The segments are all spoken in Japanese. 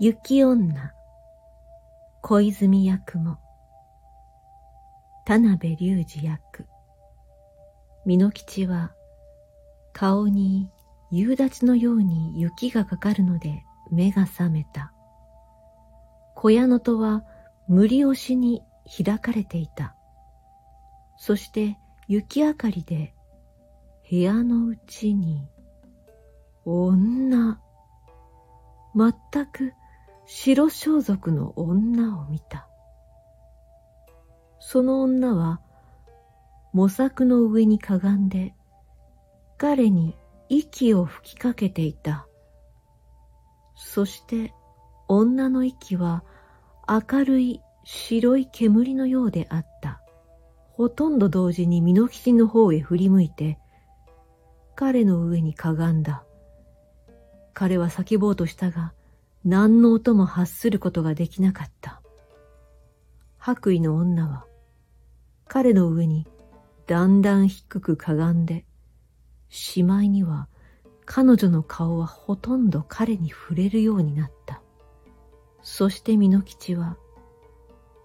雪女、小泉役も、田辺隆二役、美濃吉は顔に夕立のように雪がかかるので目が覚めた。小屋の戸は無理押しに開かれていた。そして雪明かりで部屋のうちに女、全く白装束の女を見た。その女は模索の上にかがんで彼に息を吹きかけていた。そして女の息は明るい白い煙のようであった。ほとんど同時に美吉の方へ振り向いて、彼の上にかがんだ。彼は叫ぼうとしたが、何の音も発することができなかった。白衣の女は、彼の上にだんだん低くかがんで、しまいには彼女の顔はほとんど彼に触れるようになった。そして美濃吉は、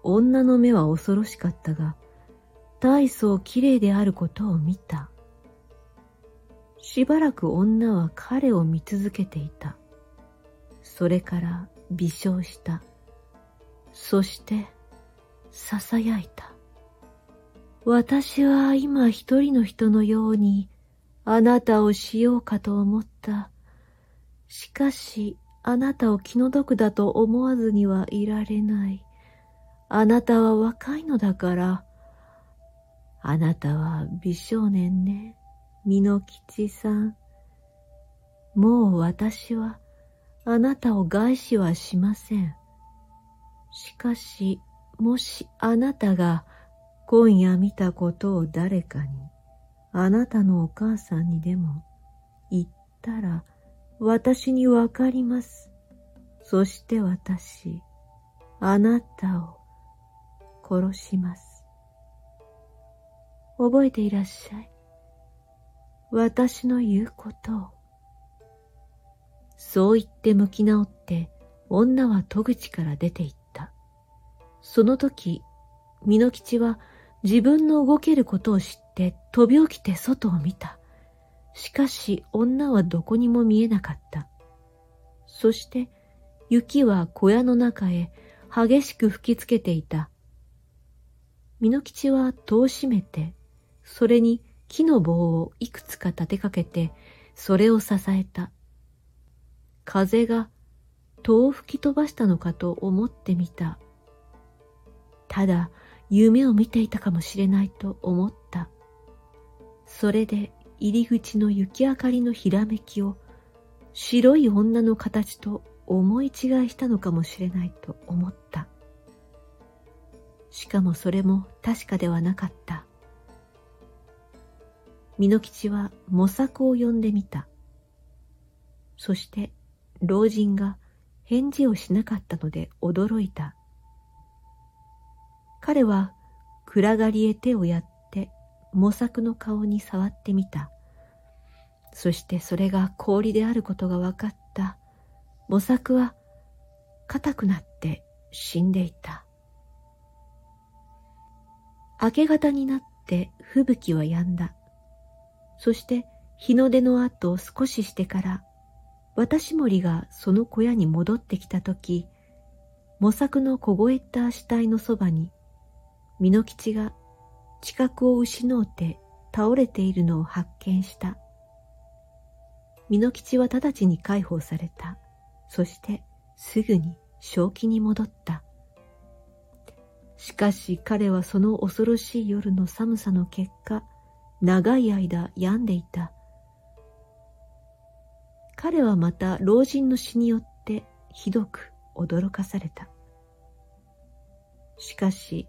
女の目は恐ろしかったが、大層綺麗であることを見た。しばらく女は彼を見続けていた。それから微笑した。そして、囁いた。私は今一人の人のようにあなたをしようかと思った。しかし、あなたを気の毒だと思わずにはいられない。あなたは若いのだから。あなたは美少年ね、美濃吉さん。もう私はあなたを害しはしません。しかし、もしあなたが今夜見たことを誰かに、あなたのお母さんにでも言ったら私にわかります。そして私、あなたを殺します。覚えていらっしゃい。私の言うことを。そう言って向き直って女は戸口から出て行った。その時、美濃吉は自分の動けることを知って飛び起きて外を見た。しかし女はどこにも見えなかった。そして雪は小屋の中へ激しく吹きつけていた。美濃吉は戸を閉めて、それに木の棒をいくつか立てかけて、それを支えた。風が戸を吹き飛ばしたのかと思ってみた。ただ夢を見ていたかもしれないと思った。それで入り口の雪明かりのひらめきを白い女の形と思い違いしたのかもしれないと思った。しかもそれも確かではなかった。美濃吉は模索を呼んでみた。そして老人が返事をしなかったので驚いた。彼は暗がりへ手をやって模索の顔に触ってみた。そしてそれが氷であることが分かった。模索は硬くなって死んでいた。明け方になって吹雪は止んだ。そして日の出の後少ししてから私森がその小屋に戻ってきたとき、模索の凍えた死体のそばに、美濃吉が知覚を失うて倒れているのを発見した。美濃吉は直ちに解放された。そしてすぐに正気に戻った。しかし彼はその恐ろしい夜の寒さの結果、長い間病んでいた。彼はまた老人の死によってひどく驚かされた。しかし、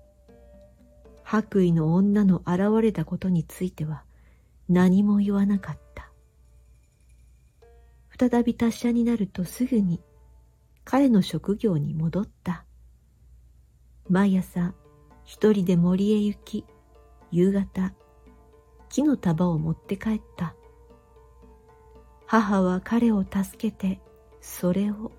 白衣の女の現れたことについては何も言わなかった。再び達者になるとすぐに彼の職業に戻った。毎朝一人で森へ行き、夕方木の束を持って帰った。母は彼を助けてそれを